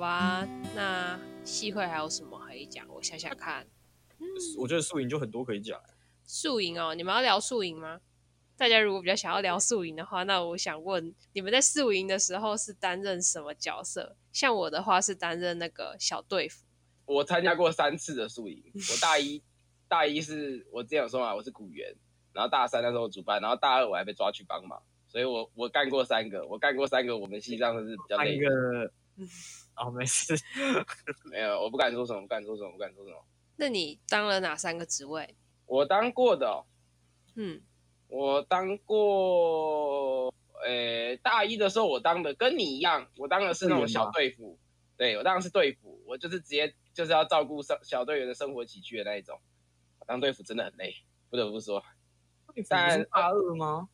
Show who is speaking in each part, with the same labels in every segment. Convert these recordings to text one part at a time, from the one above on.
Speaker 1: 吧，那戏会还有什么可以讲？我想想看，
Speaker 2: 嗯、我觉得宿营就很多可以讲。
Speaker 1: 宿营哦，你们要聊宿营吗？大家如果比较想要聊宿营的话，那我想问你们在宿营的时候是担任什么角色？像我的话是担任那个小队服。
Speaker 3: 我参加过三次的宿营，我大一大一是我之前有说嘛，我是鼓员，然后大三那时候主办，然后大二我还被抓去帮忙，所以我我干过三个，我干过三个，我们系上的是比较累的。
Speaker 2: 个哦，没事，
Speaker 3: 没有，我不敢说什么，不敢说什么，不敢说什么。
Speaker 1: 那你当了哪三个职位？
Speaker 3: 我当过的、哦，
Speaker 1: 嗯。
Speaker 3: 我当过，诶、欸，大一的时候我当的跟你一样，我当的是那种小队辅，对，我当的是队服，我就是直接就是要照顾生小队员的生活起居的那一种。当队服真的很累，不得不说。
Speaker 2: 但大二吗？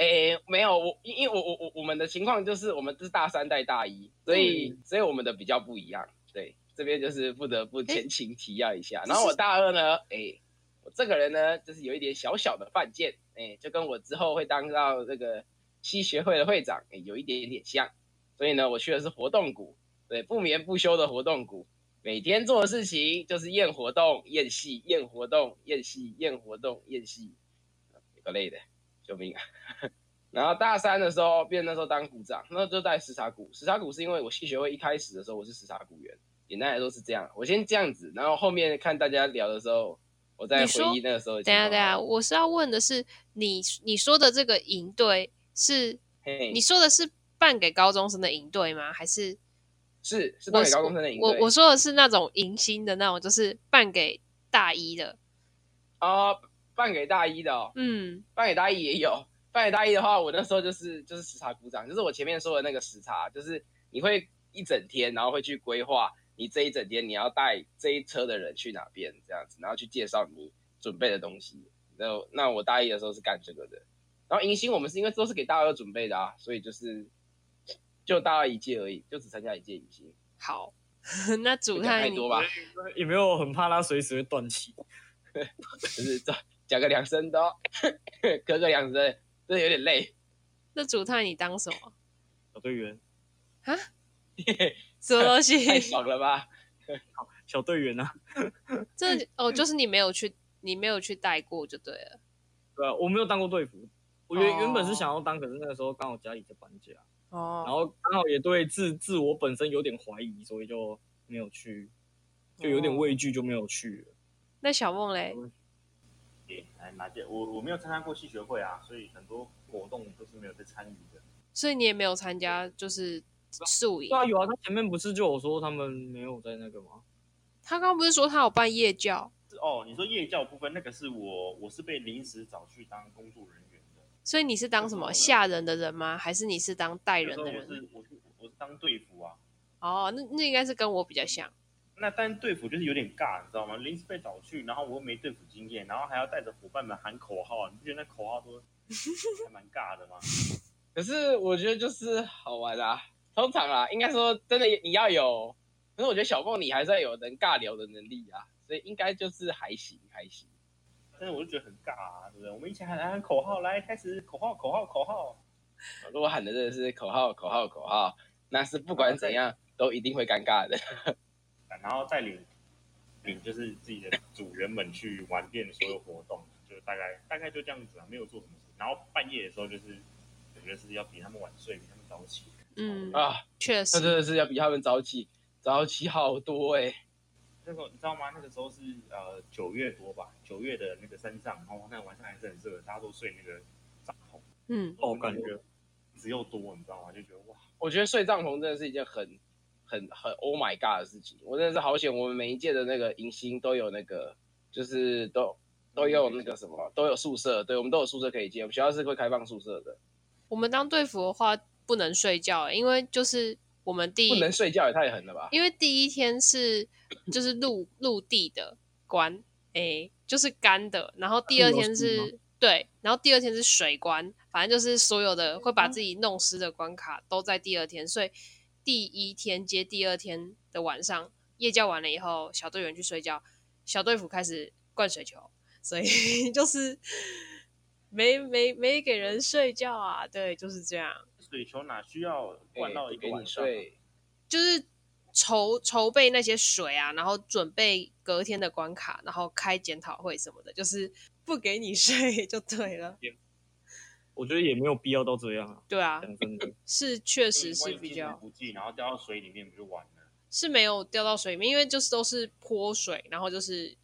Speaker 3: 哎、欸，没有，我因为我我我我们的情况就是我们是大三带大一，所以、嗯、所以我们的比较不一样。对，这边就是不得不前情提要一下。欸、然后我大二呢，哎、欸。我这个人呢，就是有一点小小的犯贱，哎，就跟我之后会当到这个西学会的会长，哎，有一点点像。所以呢，我去的是活动股，对，不眠不休的活动股，每天做的事情就是验活动、验戏、验活动、验戏、验活动、验戏，有个累的，救命啊！然后大三的时候，变那时候当股长，那就带时查股。时查股是因为我系学会一开始的时候我是时查股员，简单来说是这样。我先这样子，然后后面看大家聊的时候。我再回忆那个时候。
Speaker 1: 等下等下，我是要问的是，你你说的这个营队是，hey, 你说的是办给高中生的营队吗？还是
Speaker 3: 是是办给高中生的营队？
Speaker 1: 我我说的是那种迎新的那种，就是办给大一的。
Speaker 3: 哦，办给大一的哦。
Speaker 1: 嗯，
Speaker 3: 办给大一也有。办给大一的话，我那时候就是就是时差鼓掌，就是我前面说的那个时差，就是你会一整天，然后会去规划。你这一整天你要带这一车的人去哪边这样子，然后去介绍你准备的东西。那那我大一的时候是干这个的，然后迎新我们是因为都是给大二准备的啊，所以就是就大二一届而已，就只参加一届迎新。
Speaker 1: 好，那主太
Speaker 3: 多吧？
Speaker 2: 有没有很怕他随时会断气？
Speaker 3: 就是讲讲个两声都 咳个两声，真的有点累。
Speaker 1: 那主太你当什么？
Speaker 2: 小队员
Speaker 1: 啊？什么东西？
Speaker 3: 太爽了吧！
Speaker 2: 好，小队员啊，
Speaker 1: 这哦，就是你没有去，你没有去带过就对了。
Speaker 2: 对啊，我没有当过队服，我原原本是想要当，可是那个时候刚好家里在搬家，
Speaker 1: 哦，
Speaker 2: 然后刚好也对自自我本身有点怀疑，所以就没有去，就有点畏惧，就没有去了。
Speaker 1: 那小梦嘞？
Speaker 4: 哎，哪届？我我没有参加过戏学会啊，所以很多活动都是没有在参与的。
Speaker 1: 所以你也没有参加，就是。宿营
Speaker 2: 对啊，有啊，他前面不是就有说他们没有在那个吗？
Speaker 1: 他刚刚不是说他有办夜教？
Speaker 4: 哦，你说夜教部分那个是我，我是被临时找去当工作人员的。
Speaker 1: 所以你是当什么吓人的人吗？还是你是当带人的人？
Speaker 4: 我是我是我是当队服啊。
Speaker 1: 哦，那那应该是跟我比较像。
Speaker 4: 那但队服就是有点尬，你知道吗？临时被找去，然后我又没队服经验，然后还要带着伙伴们喊口号，你不觉得那口号都 还蛮尬的吗？
Speaker 3: 可是我觉得就是好玩啊。通常啊，应该说真的，你要有，可是我觉得小凤你还是要有能尬聊的能力啊，所以应该就是还行还行。
Speaker 4: 但是我就觉得很尬啊，对不对？我们一起喊喊口号，来开始口号口号口号。
Speaker 3: 如果喊的真的是口号口号口号，那是不管怎样都一定会尴尬的。
Speaker 4: 然后带领领就是自己的组员们去玩遍所有活动，就大概大概就这样子啊，没有做什么事。然后半夜的时候就是，感觉得是要比他们晚睡，比他们早起。
Speaker 1: 嗯
Speaker 3: 啊，
Speaker 1: 确实，
Speaker 3: 那真的是要比他们早起，早起好多哎、欸。
Speaker 4: 那个你知道吗？那个时候是呃九月多吧，九月的那个山上，然后那个晚上还是很热，大家都睡那个帐篷。
Speaker 1: 嗯，
Speaker 2: 我感觉
Speaker 4: 只有多，你知道吗？就觉得哇，
Speaker 3: 我觉得睡帐篷真的是一件很很很 Oh my God 的事情。我真的是好险，我们每一届的那个迎新都有那个，就是都都有那个什么，都有宿舍。对，我们都有宿舍可以借，我们学校是会开放宿舍的。
Speaker 1: 我们当队服的话。不能睡觉，因为就是我们第一
Speaker 3: 不能睡觉也太狠了吧？
Speaker 1: 因为第一天是就是陆陆地的关，哎、欸，就是干的，然后第二天是对，然后第二天是水关，反正就是所有的会把自己弄湿的关卡都在第二天，所以第一天接第二天的晚上，夜教完了以后，小队员去睡觉，小队服开始灌水球，所以 就是没没没给人睡觉啊，对，就是这样。
Speaker 4: 水球哪需要灌到一个晚上？
Speaker 3: 对，
Speaker 1: 就是筹筹备那些水啊，然后准备隔天的关卡，然后开检讨会什么的，就是不给你 睡就对了。
Speaker 2: 我觉得也没有必要到这样啊。对啊，真的
Speaker 1: 是确实是比较
Speaker 4: 不济，然后掉到水里面不就完了？
Speaker 1: 是没有掉到水里面，因为就是都是泼水，然后就是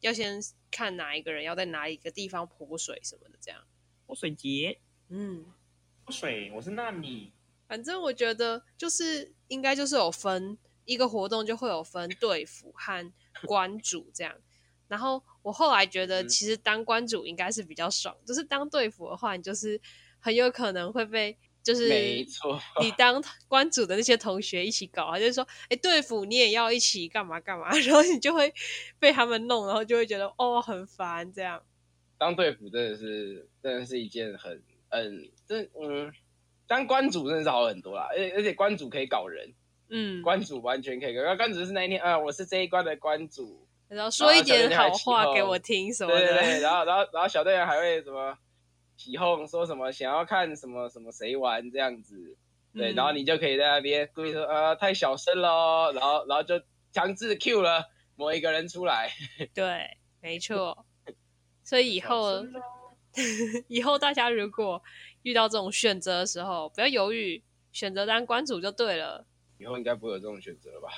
Speaker 1: 要先看哪一个人要在哪一个地方泼水什么的，这样。
Speaker 2: 泼水节，
Speaker 1: 嗯，
Speaker 4: 泼水，我是纳米。
Speaker 1: 反正我觉得就是应该就是有分一个活动就会有分队服和关主这样，然后我后来觉得其实当关主应该是比较爽，就是当队服的话，你就是很有可能会被。就是没错，你当关主的那些同学一起搞，就是说，哎，队服你也要一起干嘛干嘛，然后你就会被他们弄，然后就会觉得哦很烦这样。
Speaker 3: 当队服真的是真的是一件很嗯，这嗯，当关主真的是好很多啦，而且而且关主可以搞人，嗯，关主完全可以搞，关主是那一天啊，我是这一关的关主，
Speaker 1: 然后说一点好话给我听什么的，
Speaker 3: 对对对，然后然后然后小队员还会什么。起哄说什么想要看什么什么谁玩这样子，对，嗯、然后你就可以在那边故意说呃太小声了，然后然后就强制 Q 了某一个人出来。
Speaker 1: 对，没错。所以以后 以后大家如果遇到这种选择的时候，不要犹豫，选择当关主就对了。
Speaker 3: 以后应该不会有这种选择了吧？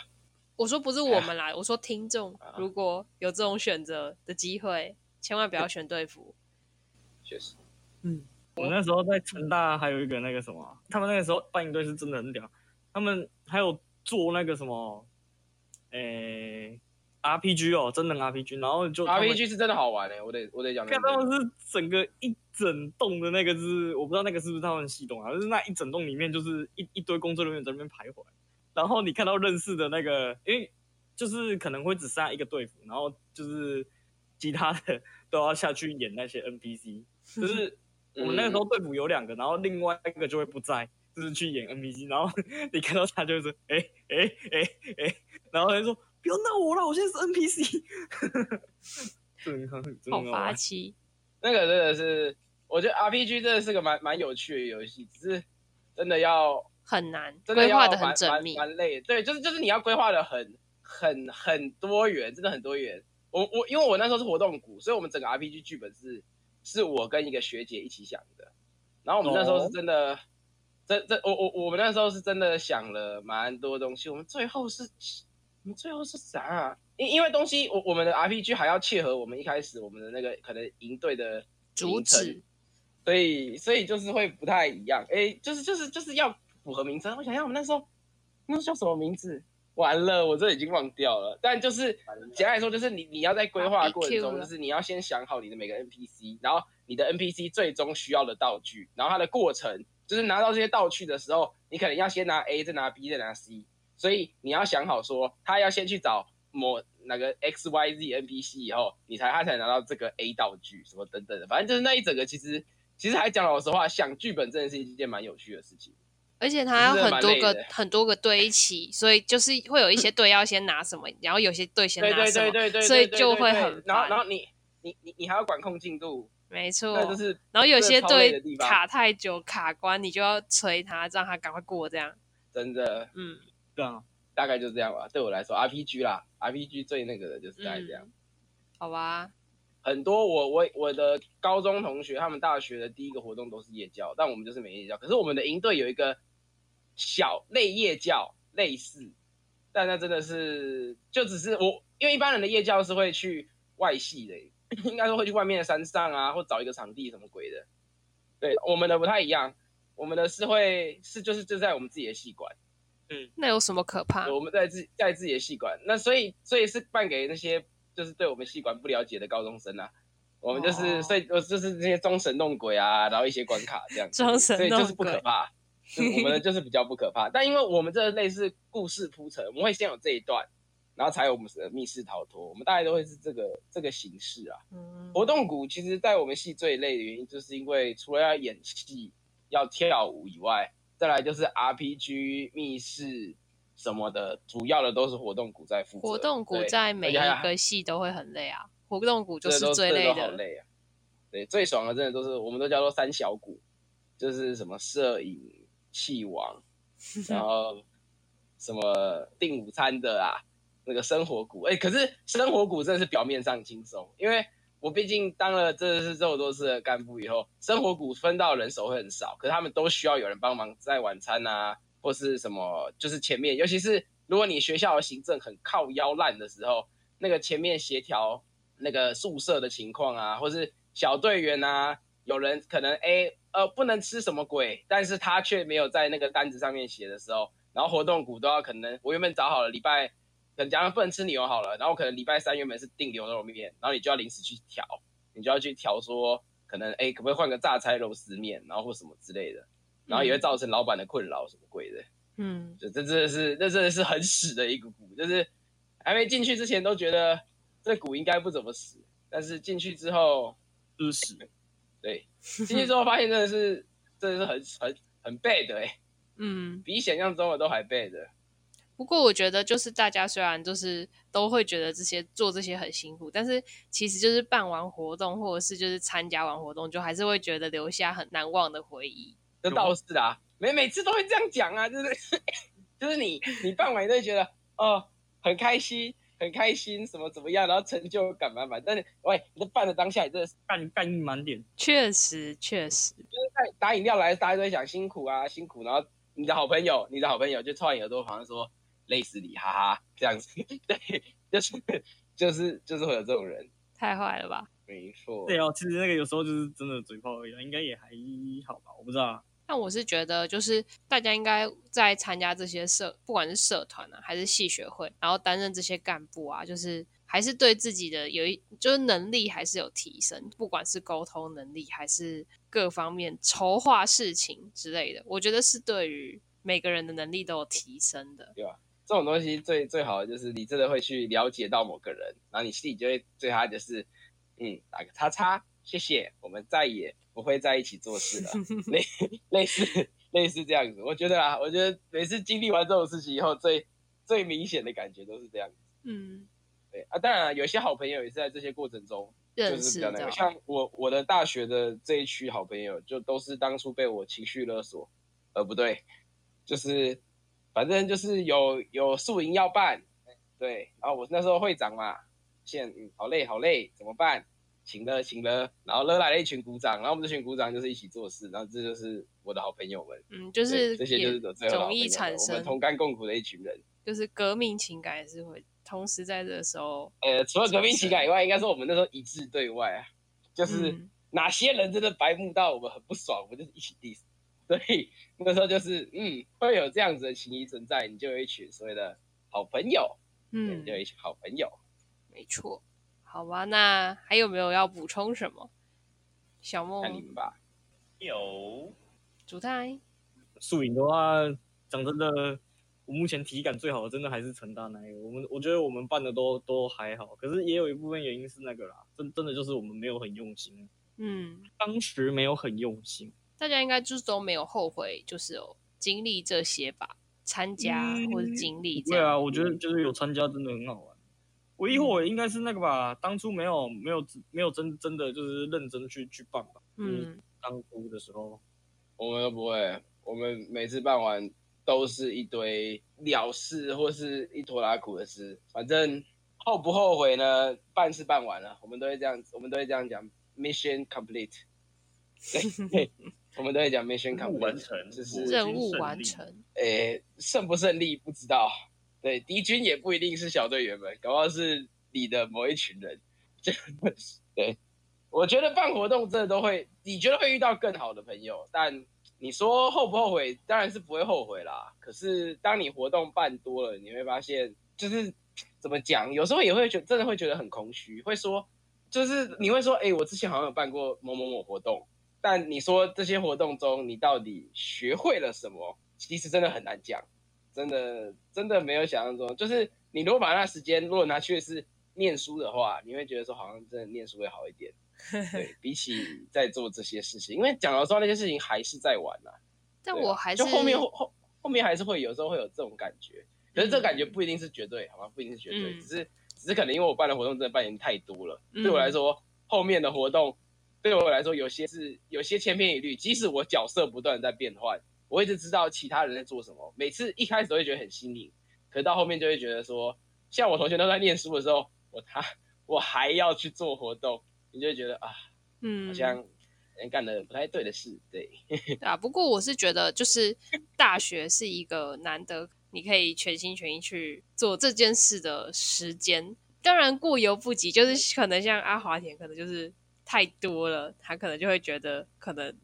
Speaker 1: 我说不是我们来，我说听众如果有这种选择的机会，千万不要选队服。
Speaker 3: 确实。
Speaker 2: 嗯，我那时候在成大还有一个那个什么，他们那个时候办营队是真的很屌，他们还有做那个什么，诶、欸、RPG 哦，真的 RPG，然后就
Speaker 3: RPG 是真的好玩诶，我得我得讲，
Speaker 2: 看他。们是整个一整栋的那个是，我不知道那个是不是他们系统啊，就是那一整栋里面就是一一堆工作人员在那边徘徊，然后你看到认识的那个，因为就是可能会只剩下一个队服，然后就是其他的 都要下去演那些 NPC，就是。我们那个时候队服有两个，然后另外一个就会不在，就是去演 NPC，然后 你看到他就会说，哎哎哎哎，然后他就说不要闹我了，我现在是 NPC，
Speaker 1: 好霸气。
Speaker 3: 那个真的是，我觉得 RPG 真的是个蛮蛮有趣的游戏，只是真的要
Speaker 1: 很难，
Speaker 3: 真的
Speaker 1: 规划的很缜密，
Speaker 3: 蛮累。对，就是就是你要规划的很很很多元，真的很多元。我我因为我那时候是活动股，所以我们整个 RPG 剧本是。是我跟一个学姐一起想的，然后我们那时候是真的，这这我我我们那时候是真的想了蛮多东西。我们最后是，我们最后是啥啊？因因为东西，我我们的 RPG 还要切合我们一开始我们的那个可能营队的
Speaker 1: 主旨，
Speaker 3: 所以所以就是会不太一样。哎，就是就是就是要符合名称。我想想，我们那时候那时候叫什么名字？完了，我这已经忘掉了。但就是简单来说，就是你你要在规划的过程中，就是你要先想好你的每个 NPC，然后你的 NPC 最终需要的道具，然后它的过程就是拿到这些道具的时候，你可能要先拿 A，再拿 B，再拿 C。所以你要想好说，他要先去找某哪个 X Y Z NPC 以后，你才他才拿到这个 A 道具什么等等的。反正就是那一整个，其实其实还讲老实话，想剧本真的是一件蛮有趣的事情。
Speaker 1: 而且他有很多个很多个队一起，所以就是会有一些队要先拿什么，然后有些队先拿什么，
Speaker 3: 对对对对对，
Speaker 1: 所以就会很
Speaker 3: 然后然后你你你你还要管控进度，
Speaker 1: 没错，就是然后有些队卡太久卡关，你就要催他，让他赶快过这样。
Speaker 3: 真的，
Speaker 1: 嗯，
Speaker 2: 对啊，
Speaker 3: 大概就这样吧。对我来说，RPG 啦，RPG 最那个的就是大概这样。
Speaker 1: 嗯、好吧。
Speaker 3: 很多我我我的高中同学，他们大学的第一个活动都是夜教，但我们就是没夜教。可是我们的营队有一个。小类夜教类似，但那真的是就只是我，因为一般人的夜教是会去外系的，应该说会去外面的山上啊，或找一个场地什么鬼的。对，我们的不太一样，我们的是会是就是就在我们自己的系馆。
Speaker 1: 嗯，那有什么可怕？
Speaker 3: 我们在自在自己的系馆，那所以所以是办给那些就是对我们系馆不了解的高中生啊。我们就是、哦、所以我就是这些装神弄鬼啊，然后一些关卡这样，
Speaker 1: 装神弄鬼，
Speaker 3: 所以就是不可怕。我们的 就是比较不可怕，但因为我们这类似故事铺陈，我们会先有这一段，然后才有我们的密室逃脱。我们大概都会是这个这个形式啊。嗯、活动股其实，在我们戏最累的原因，就是因为除了要演戏、要跳舞以外，再来就是 RPG、密室什么的，主要的都是活动股在负责。
Speaker 1: 活动股在每一个戏都会很累啊，活动股就是最累的。
Speaker 3: 好累啊。对，最爽的真的都是，我们都叫做三小股，就是什么摄影。气王，然后什么订午餐的啊，那个生活股，哎，可是生活股真的是表面上轻松，因为我毕竟当了这是这么多次的干部以后，生活股分到人手会很少，可是他们都需要有人帮忙在晚餐啊，或是什么，就是前面，尤其是如果你学校的行政很靠腰烂的时候，那个前面协调那个宿舍的情况啊，或是小队员啊，有人可能哎呃不能吃什么鬼，但是他却没有在那个单子上面写的时候，然后活动股都要可能我原本找好了礼拜，可能假如不能吃牛好了，然后可能礼拜三原本是订牛肉面，然后你就要临时去调，你就要去调说可能哎可不可以换个榨菜肉丝面，然后或什么之类的，然后也会造成老板的困扰什么鬼的，嗯，就这真的是这真的是很屎的一个股，就是还没进去之前都觉得这股应该不怎么死，但是进去之后
Speaker 2: 就是屎。
Speaker 3: 对，进去之后发现真的是，真的是很很很 bad 哎、欸，嗯，比想象中的都还 bad。
Speaker 1: 不过我觉得，就是大家虽然就是都会觉得这些做这些很辛苦，但是其实就是办完活动或者是就是参加完活动，就还是会觉得留下很难忘的回忆。
Speaker 3: 这倒是啊，每每次都会这样讲啊，就是 就是你你办完都会觉得哦很开心。很开心，什么怎么样，然后成就感满满。但是，喂，你这办的当下，你真的是
Speaker 2: 干干意满点。
Speaker 1: 确实，确实，
Speaker 3: 就是在打饮料来，大家都会想辛苦啊，辛苦。然后你的好朋友，你的好朋友就凑你耳朵旁说累死你，哈哈，这样子。对，就是就是就是会有这种人，
Speaker 1: 太坏了吧？
Speaker 3: 没错。
Speaker 2: 对哦，其实那个有时候就是真的嘴炮而已，应该也还好吧？我不知道。
Speaker 1: 那我是觉得，就是大家应该在参加这些社，不管是社团啊，还是系学会，然后担任这些干部啊，就是还是对自己的有一就是能力还是有提升，不管是沟通能力还是各方面筹划事情之类的，我觉得是对于每个人的能力都有提升的，
Speaker 3: 对啊？这种东西最最好的就是你真的会去了解到某个人，然后你心里就会对他就是嗯打个叉叉，谢谢，我们再也。不会在一起做事了，类类似类似这样子。我觉得啊，我觉得每次经历完这种事情以后，最最明显的感觉都是这样子。嗯，对啊，当然啊，有些好朋友也是在这些过程中就是比较那个。像我我的大学的这一区好朋友，就都是当初被我情绪勒索，呃，不对，就是反正就是有有宿营要办，对，然后我那时候会长嘛，现嗯好累好累，怎么办？请了，请了，然后惹来了一群鼓掌，然后我们这群鼓掌就是一起做事，然后这就是我的好朋友们，
Speaker 1: 嗯，就是
Speaker 3: 这些就是最容易产生我们同甘共苦的一群人，
Speaker 1: 就是革命情感也是会同时在这个时候，
Speaker 3: 呃，除了革命情感以外，应该说我们那时候一致对外啊，就是哪些人真的白目到我们很不爽，我们就是一起 diss，所以那个时候就是嗯，会有这样子的情谊存在，你就有一群所谓的好朋友，嗯，就有一群好朋友，
Speaker 1: 没错。好吧，那还有没有要补充什么？小梦，
Speaker 3: 看你们吧。
Speaker 4: 有。
Speaker 1: 主太。
Speaker 2: 素影的话，讲真的，我目前体感最好的，真的还是陈大那一个。我们我觉得我们办的都都还好，可是也有一部分原因是那个啦，真真的就是我们没有很用心。嗯。当时没有很用心。
Speaker 1: 大家应该就是都没有后悔，就是有经历这些吧，参加或者经历。
Speaker 2: 对啊，我觉得就是有参加真的很好玩。唯一后悔应该是那个吧，当初没有没有没有真真的就是认真去去办吧。嗯，当初的时候，
Speaker 3: 我们都不会，我们每次办完都是一堆了事或是一拖拉苦的事。反正后不后悔呢？办是办完了，我们都会这样子，我们都会这样讲，mission complete。对，我们都会讲 mission complete，
Speaker 4: 完成，
Speaker 3: 就是
Speaker 1: 任务完成。
Speaker 3: 诶，胜不胜利不知道。对，敌军也不一定是小队员们，搞不好是你的某一群人。就对，我觉得办活动真的都会，你觉得会遇到更好的朋友，但你说后不后悔，当然是不会后悔啦。可是当你活动办多了，你会发现，就是怎么讲，有时候也会觉得真的会觉得很空虚，会说，就是你会说，哎，我之前好像有办过某某某活动，但你说这些活动中你到底学会了什么，其实真的很难讲。真的真的没有想象中，就是你如果把那时间如果拿去是念书的话，你会觉得说好像真的念书会好一点，对，比起在做这些事情，因为讲老实话那些事情还是在玩呐、啊。
Speaker 1: 但我还是
Speaker 3: 就后面后后面还是会有时候会有这种感觉，可是这感觉不一定是绝对，好吗？不一定是绝对，嗯、只是只是可能因为我办的活动真的办年太多了，嗯、对我来说后面的活动对我来说有些是有些千篇一律，即使我角色不断在变换。我一直知道其他人在做什么，每次一开始都会觉得很新颖，可到后面就会觉得说，像我同学都在念书的时候，我他我还要去做活动，你就会觉得啊，嗯，好像人干的不太对的事，对，
Speaker 1: 对啊。不过我是觉得，就是大学是一个难得你可以全心全意去做这件事的时间。当然过犹不及，就是可能像阿华田，可能就是太多了，他可能就会觉得可能。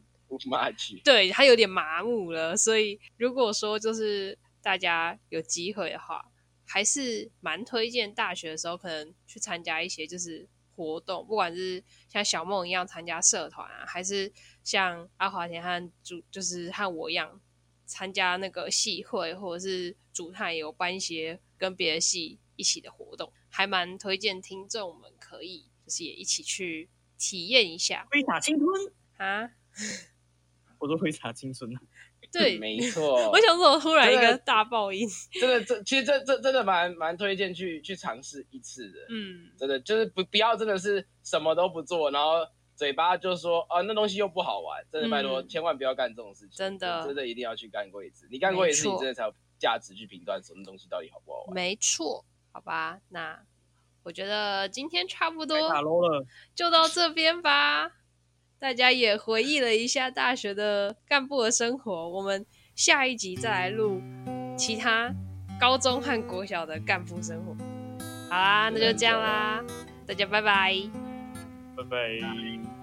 Speaker 1: 对，他有点麻木了，所以如果说就是大家有机会的话，还是蛮推荐大学的时候可能去参加一些就是活动，不管是像小梦一样参加社团啊，还是像阿华田和主就是和我一样参加那个系会，或者是主探有办一些跟别的系一起的活动，还蛮推荐听众们可以就是也一起去体验一下。
Speaker 2: 挥洒青春
Speaker 1: 啊！
Speaker 2: 我都会查青春啊，
Speaker 1: 对，
Speaker 3: 没错。
Speaker 1: 我想说，我突然一个大爆音，
Speaker 3: 真的，这其实这这真的蛮蛮推荐去去尝试一次的。嗯，真的就是不不要真的是什么都不做，然后嘴巴就说啊那东西又不好玩，真的拜托、嗯、千万不要干这种事情。
Speaker 1: 真的，
Speaker 3: 真的一定要去干过一次。你干过一次，你真的才有价值去评断什么东西到底好不好玩。
Speaker 1: 没错，好吧，那我觉得今天差不多
Speaker 2: 打啰了，
Speaker 1: 就到这边吧。大家也回忆了一下大学的干部的生活，我们下一集再来录其他高中和国小的干部生活。好啦，那就这样啦，大家拜拜，
Speaker 2: 拜拜。